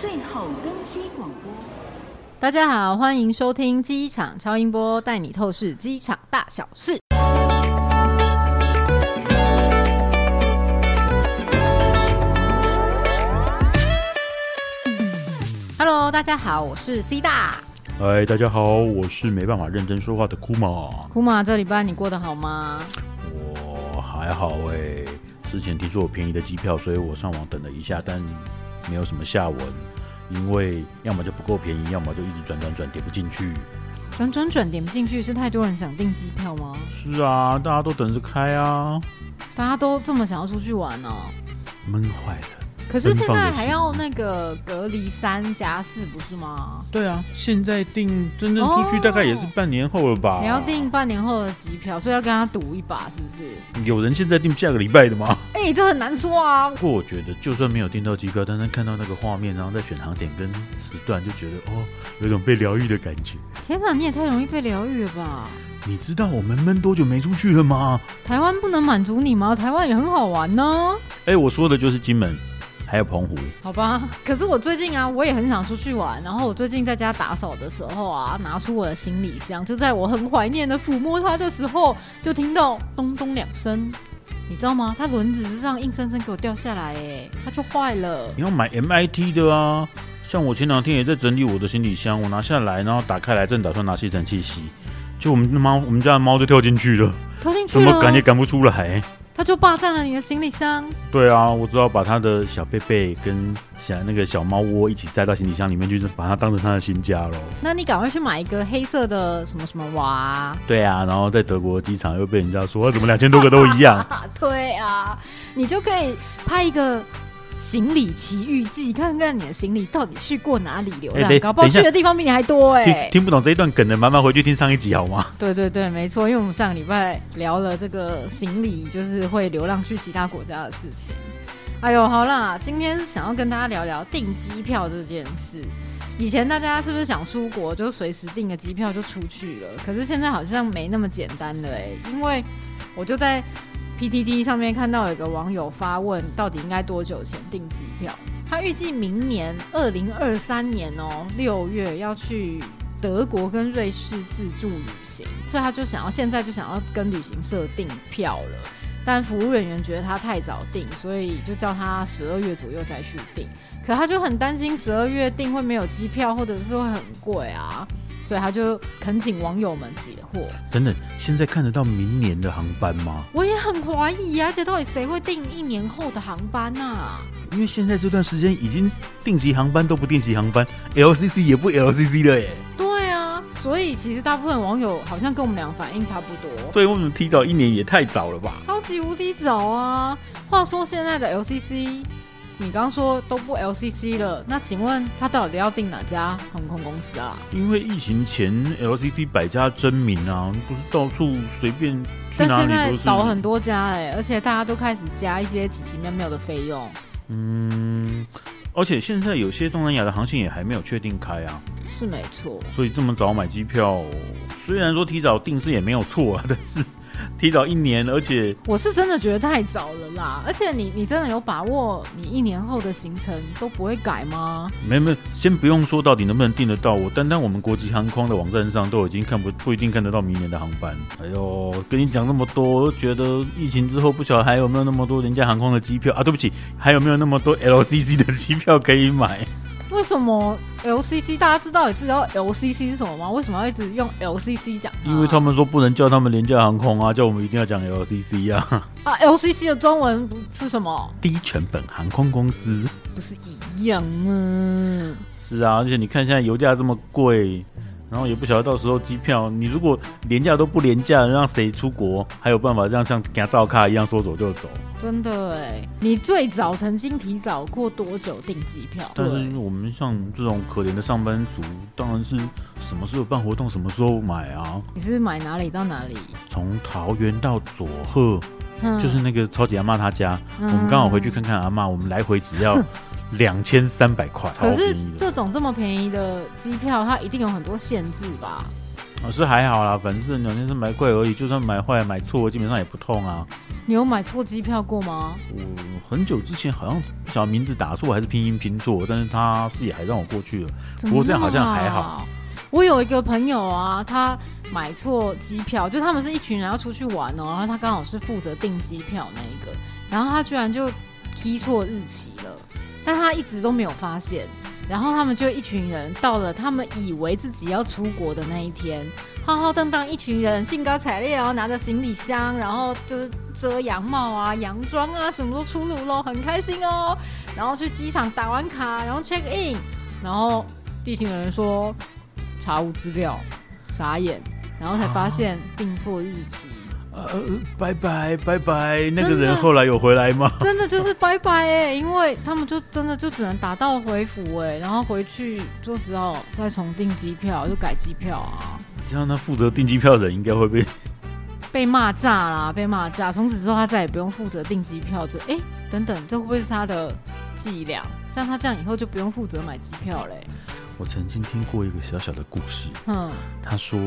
最后登机广播。大家好，欢迎收听机场超音波，带你透视机场大小事。Hello，大家好，我是 C 大。嗨，大家好，我是没办法认真说话的库玛。库玛，这礼拜你过得好吗？我还好哎、欸，之前听说有便宜的机票，所以我上网等了一下，但没有什么下文，因为要么就不够便宜，要么就一直转转转点不进去。转转转点不进去，是太多人想订机票吗？是啊，大家都等着开啊，大家都这么想要出去玩呢、哦，闷坏了。可是现在还要那个隔离三加四，不是吗？对啊，现在订真正出去大概也是半年后了吧？哦、你要订半年后的机票，所以要跟他赌一把，是不是？有人现在订下个礼拜的吗？哎、欸，这很难说啊。不过我觉得，就算没有订到机票，但是看到那个画面，然后再选航点跟时段，就觉得哦，有种被疗愈的感觉。天哪，你也太容易被疗愈了吧？你知道我们闷多久没出去了吗？台湾不能满足你吗？台湾也很好玩呢。哎、欸，我说的就是金门。还有澎湖，好吧。可是我最近啊，我也很想出去玩。然后我最近在家打扫的时候啊，拿出我的行李箱，就在我很怀念的抚摸它的时候，就听到咚咚两声。你知道吗？它轮子就这样硬生生给我掉下来，哎，它就坏了。你要买 MIT 的啊。像我前两天也在整理我的行李箱，我拿下来，然后打开来，正打算拿吸尘器吸，就我们的猫，我们家的猫就跳进去了，跳进去了，怎么赶也赶不出来。他就霸占了你的行李箱。对啊，我只好把他的小贝贝跟小那个小猫窝一起塞到行李箱里面去，就把它当成他的新家喽。那你赶快去买一个黑色的什么什么娃。对啊，然后在德国机场又被人家说怎么两千多个都一样。对啊，你就可以拍一个。行李奇遇记，看看你的行李到底去过哪里流浪，欸、搞不好去的地方比你还多哎、欸！听不懂这一段梗的，麻烦回去听上一集好吗？对对对，没错，因为我们上个礼拜聊了这个行李就是会流浪去其他国家的事情。哎呦，好啦，今天是想要跟大家聊聊订机票这件事。以前大家是不是想出国就随时订个机票就出去了？可是现在好像没那么简单了哎、欸，因为我就在。PTT 上面看到有个网友发问，到底应该多久前订机票？他预计明年二零二三年哦六月要去德国跟瑞士自助旅行，所以他就想要现在就想要跟旅行社订票了。但服务人员觉得他太早订，所以就叫他十二月左右再去订。可他就很担心十二月订会没有机票，或者是会很贵啊。所以他就恳请网友们解惑。等等，现在看得到明年的航班吗？我也很怀疑啊，而且到底谁会订一年后的航班啊？因为现在这段时间已经定期航班都不定期航班，LCC 也不 LCC 了耶。对啊，所以其实大部分网友好像跟我们俩反应差不多。所以我们提早一年也太早了吧？超级无敌早啊！话说现在的 LCC。你刚说都不 LCC 了，那请问他到底要订哪家航空公司啊？因为疫情前 LCC 百家争鸣啊，不是到处随便去哪里都是。但现在倒很多家哎、欸，而且大家都开始加一些奇奇妙妙的费用。嗯，而且现在有些东南亚的航线也还没有确定开啊。是没错。所以这么早买机票，虽然说提早订是也没有错啊，但是。提早一年，而且我是真的觉得太早了啦！而且你你真的有把握你一年后的行程都不会改吗？没没，先不用说到底能不能订得到，我单单我们国际航空的网站上都已经看不不一定看得到明年的航班。哎呦，跟你讲那么多，我都觉得疫情之后不晓得还有没有那么多廉价航空的机票啊？对不起，还有没有那么多 LCC 的机票可以买？为什么 LCC 大家知道也知道 LCC 是什么吗？为什么要一直用 LCC 讲？因为他们说不能叫他们廉价航空啊，叫我们一定要讲 LCC 啊。啊，LCC 的中文不是什么？低成本航空公司，不是一样吗？是啊，而且你看现在油价这么贵。然后也不晓得到时候机票，你如果廉价都不廉价，让谁出国还有办法这样像给他照卡一样说走就走？真的哎，你最早曾经提早过多久订机票？但是我们像这种可怜的上班族，当然是什么时候办活动什么时候买啊。你是买哪里到哪里？从桃园到佐贺，嗯，就是那个超级阿妈她家，嗯，我们刚好回去看看阿妈，我们来回只要。两千三百块，可是这种这么便宜的机票，它一定有很多限制吧？啊，是还好啦，反正两千三百块而已，就算买坏买错，基本上也不痛啊。你有买错机票过吗？我很久之前好像不晓得名字打错还是拼音拼错，但是他是也还让我过去了。不过这样好像还好。我有一个朋友啊，他买错机票，就他们是一群人要出去玩哦，然后他刚好是负责订机票那一个，然后他居然就踢错日期了，但他一直都没有发现，然后他们就一群人到了他们以为自己要出国的那一天，浩浩荡荡一群人兴高采烈，然后拿着行李箱，然后就是遮阳帽啊、洋装啊，什么都出炉喽，很开心哦，然后去机场打完卡，然后 check in，然后地勤人说。查无资料，傻眼，然后才发现订错日期。拜拜拜拜，那个人后来有回来吗？真的就是拜拜哎、欸，因为他们就真的就只能打道回府哎、欸，然后回去就只好再重订机票，就改机票啊。这样，那负责订机票的人应该会被 被骂炸啦，被骂炸。从此之后，他再也不用负责订机票。这哎、欸，等等，这会不会是他的伎俩？像他这样以后就不用负责买机票嘞、欸。我曾经听过一个小小的故事，嗯，他说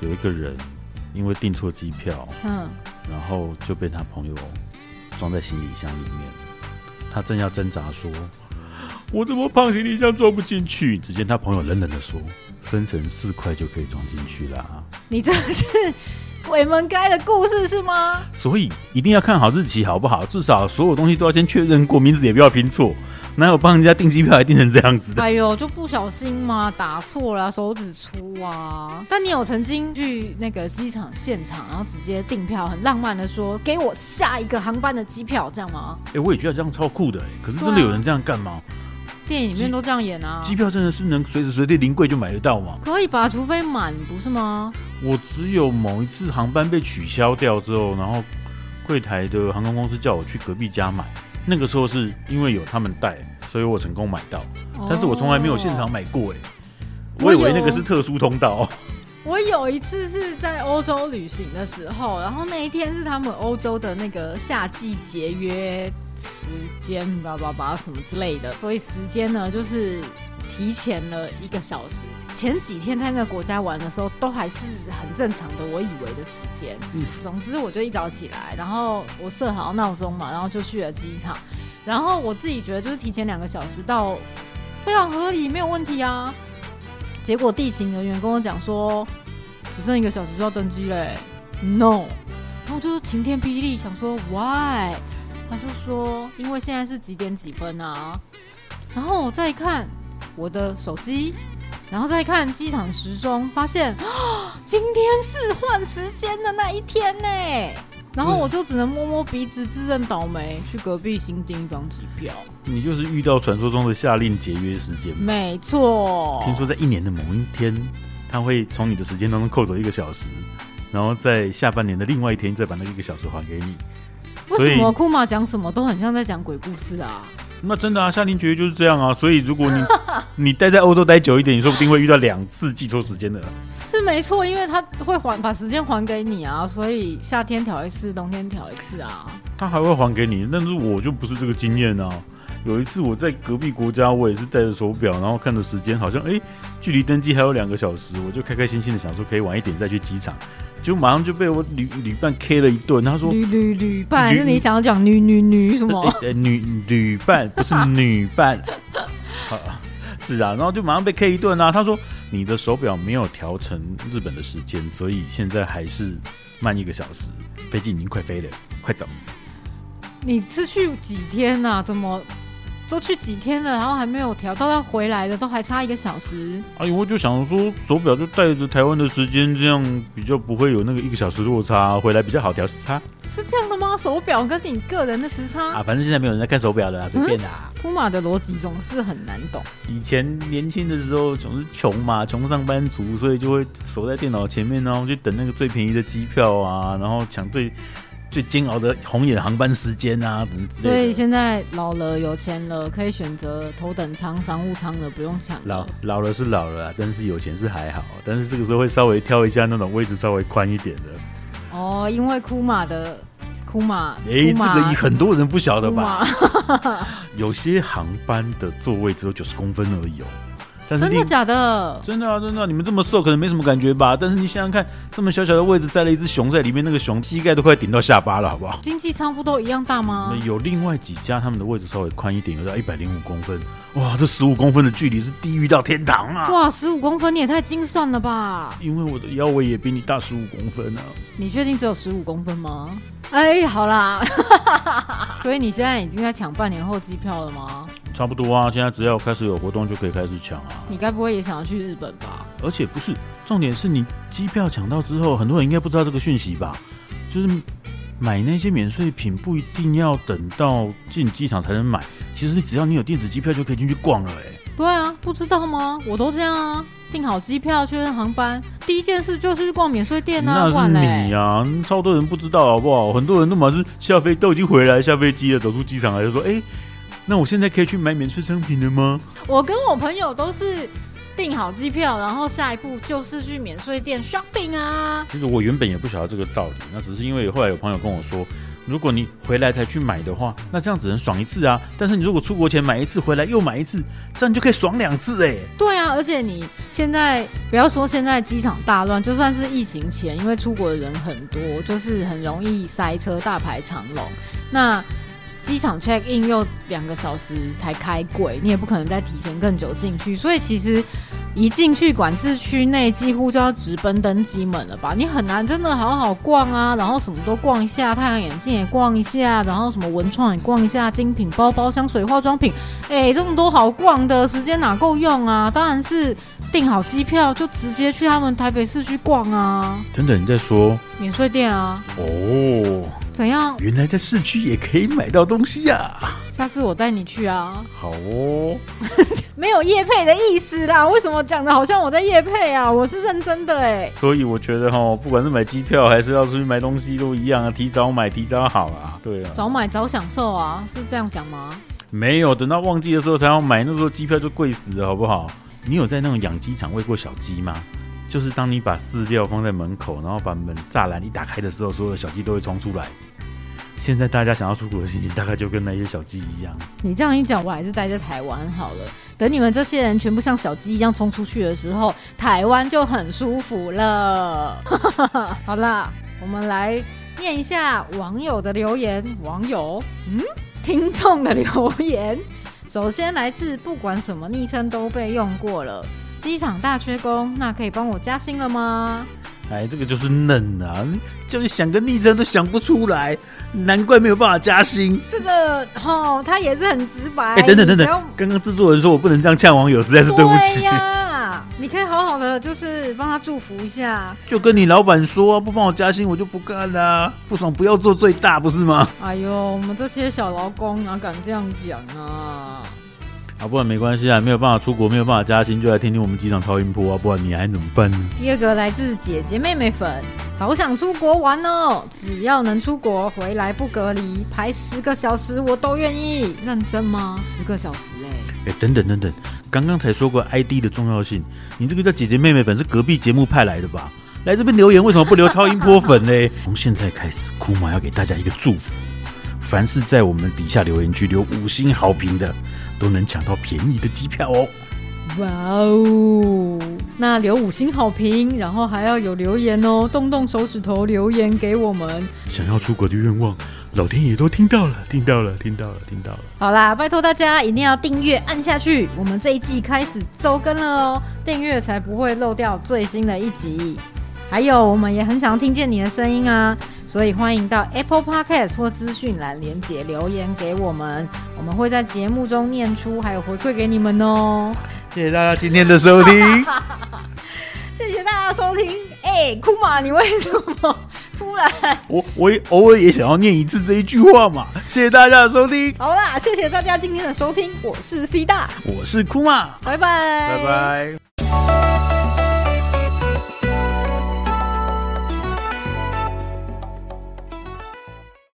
有一个人因为订错机票，嗯，然后就被他朋友装在行李箱里面，他正要挣扎说：“我怎么胖，行李箱装不进去？”只见他朋友冷冷的说：“分成四块就可以装进去啦。”你这是鬼门开的故事是吗？所以一定要看好日期好不好？至少所有东西都要先确认过，名字也不要拼错。哪有帮人家订机票还订成这样子的？哎呦，就不小心嘛，打错了，手指粗啊！但你有曾经去那个机场现场，然后直接订票，很浪漫的说：“给我下一个航班的机票，这样吗？”哎、欸，我也觉得这样超酷的。可是真的有人这样干吗？啊、电影里面都这样演啊。机票真的是能随时随地临柜就买得到吗？可以吧，除非满，不是吗？我只有某一次航班被取消掉之后，然后柜台的航空公司叫我去隔壁家买。那个时候是因为有他们带，所以我成功买到。但是我从来没有现场买过，哎，我以为那个是特殊通道。我有一次是在欧洲旅行的时候，然后那一天是他们欧洲的那个夏季节约时间，叭叭叭什么之类的，所以时间呢就是提前了一个小时。前几天在那个国家玩的时候，都还是很正常的，我以为的时间。嗯，总之我就一早起来，然后我设好闹钟嘛，然后就去了机场。然后我自己觉得就是提前两个小时到，非常合理，没有问题啊。结果地勤人员跟我讲说，只剩一个小时就要登机嘞，no。然后就是晴天霹雳，想说 why？他就说因为现在是几点几分啊？然后我再一看我的手机。然后再看机场时钟，发现啊 今天是换时间的那一天呢。然后我就只能摸摸鼻子，自认倒霉，去隔壁新订一张机票。你就是遇到传说中的下令节约时间。没错。听说在一年的某一天，他会从你的时间当中扣走一个小时，然后在下半年的另外一天再把那一个小时还给你。为什么库玛讲什么都很像在讲鬼故事啊？那真的啊，夏令绝育就是这样啊。所以如果你 你待在欧洲待久一点，你说不定会遇到两次记错时间的。是没错，因为他会还把时间还给你啊，所以夏天调一次，冬天调一次啊。他还会还给你，但是我就不是这个经验啊。有一次我在隔壁国家，我也是带着手表，然后看着时间，好像哎、欸，距离登机还有两个小时，我就开开心心的想说可以晚一点再去机场，就马上就被我旅旅伴 K 了一顿。他说旅旅旅伴，是你想要讲女女女什么？呃、欸，女旅伴不是女伴。是啊，然后就马上被 K 一顿啊。他说你的手表没有调成日本的时间，所以现在还是慢一个小时，飞机已经快飞了，快走。你是去几天啊？怎么？都去几天了，然后还没有调，到他回来的都还差一个小时。哎呦，我就想说手表就带着台湾的时间，这样比较不会有那个一个小时落差，回来比较好调时差。是这样的吗？手表跟你个人的时差啊，反正现在没有人在看手表了，随便的。铺马的逻辑总是很难懂。以前年轻的时候总是穷嘛，穷上班族，所以就会守在电脑前面，然后就等那个最便宜的机票啊，然后抢最。最煎熬的红眼航班时间啊。所以现在老了有钱了，可以选择头等舱、商务舱的，不用抢。老老了是老了啊，但是有钱是还好，但是这个时候会稍微挑一下那种位置稍微宽一点的。哦，因为库马的库马，哎、欸，这个很多人不晓得吧？有些航班的座位只有九十公分而已哦。但是真的假的？真的啊，真的啊！你们这么瘦，可能没什么感觉吧？但是你想想看，这么小小的位置，载了一只熊在里面，那个熊膝盖都快顶到下巴了，好不好？经济舱不都一样大吗？有另外几家，他们的位置稍微宽一点，有到一百零五公分。哇，这十五公分的距离是地狱到天堂啊！哇，十五公分你也太精算了吧？因为我的腰围也比你大十五公分啊！你确定只有十五公分吗？哎，好啦，所以你现在已经在抢半年后机票了吗？差不多啊，现在只要开始有活动就可以开始抢啊。你该不会也想要去日本吧？而且不是，重点是你机票抢到之后，很多人应该不知道这个讯息吧？就是买那些免税品不一定要等到进机场才能买，其实只要你有电子机票就可以进去逛了。哎，对啊，不知道吗？我都这样啊。订好机票，确认航班，第一件事就是去逛免税店啊！那是你呀、啊，超多人不知道好不好？很多人都嘛是下飞都已经回来，下飞机了，走出机场来就说：“哎、欸，那我现在可以去买免税商品了吗？”我跟我朋友都是订好机票，然后下一步就是去免税店 shopping 啊。其实我原本也不晓得这个道理，那只是因为后来有朋友跟我说。如果你回来才去买的话，那这样只能爽一次啊。但是你如果出国前买一次，回来又买一次，这样就可以爽两次哎。对啊，而且你现在不要说现在机场大乱，就算是疫情前，因为出国的人很多，就是很容易塞车，大排长龙。那机场 check in 又两个小时才开柜，你也不可能再提前更久进去，所以其实。一进去管制区内，几乎就要直奔登机门了吧？你很难真的好好逛啊，然后什么都逛一下，太阳眼镜也逛一下，然后什么文创也逛一下，精品包包、香水、化妆品，哎，这么多好逛的，时间哪够用啊？当然是订好机票就直接去他们台北市区逛啊。等等，你在说免税店啊？哦，怎样？原来在市区也可以买到东西呀、啊！下次我带你去啊。好哦。没有叶配的意思啦，为什么讲的好像我在叶配啊？我是认真的哎。所以我觉得哈，不管是买机票还是要出去买东西都一样啊，提早买提早好啊。对啊，早买早享受啊，是这样讲吗？没有，等到旺季的时候才要买，那时候机票就贵死了，好不好？你有在那种养鸡场喂过小鸡吗？就是当你把饲料放在门口，然后把门栅栏一打开的时候，所有的小鸡都会冲出来。现在大家想要出国的心情，大概就跟那些小鸡一样。你这样一讲，我还是待在台湾好了。等你们这些人全部像小鸡一样冲出去的时候，台湾就很舒服了。好啦，我们来念一下网友的留言。网友，嗯，听众的留言。首先来自不管什么昵称都被用过了，机场大缺工，那可以帮我加薪了吗？哎，这个就是嫩啊！叫你想个昵称都想不出来，难怪没有办法加薪。这个哦，他也是很直白。哎，等等等等，刚刚制作人说我不能这样呛网友，实在是对不起。对呀，你可以好好的就是帮他祝福一下。就跟你老板说，不帮我加薪，我就不干了。不爽不要做最大，不是吗？哎呦，我们这些小劳工哪敢这样讲啊？啊，不然没关系啊，没有办法出国，没有办法加薪，就来听听我们机场超音波啊，不然你还怎么办呢？第二个来自姐姐妹妹粉，好想出国玩哦，只要能出国回来不隔离，排十个小时我都愿意。认真吗？十个小时哎、欸！哎、欸，等等等等，刚刚才说过 ID 的重要性，你这个叫姐姐妹妹粉是隔壁节目派来的吧？来这边留言为什么不留超音波粉呢？从现在开始，库玛要给大家一个祝福，凡是在我们底下留言区留五星好评的。都能抢到便宜的机票哦！哇哦，那留五星好评，然后还要有留言哦，动动手指头留言给我们。想要出国的愿望，老天爷都听到了，听到了，听到了，听到了。好啦，拜托大家一定要订阅按下去，我们这一季开始周更了哦，订阅才不会漏掉最新的一集。还有，我们也很想听见你的声音啊！所以欢迎到 Apple Podcast 或资讯栏连结留言给我们，我们会在节目中念出，还有回馈给你们哦。谢谢大家今天的收听，谢谢大家收听。哎、欸，库玛，你为什么突然？我我也偶尔也想要念一次这一句话嘛。谢谢大家的收听。好啦，谢谢大家今天的收听，我是 C 大，我是库玛，拜拜，拜拜。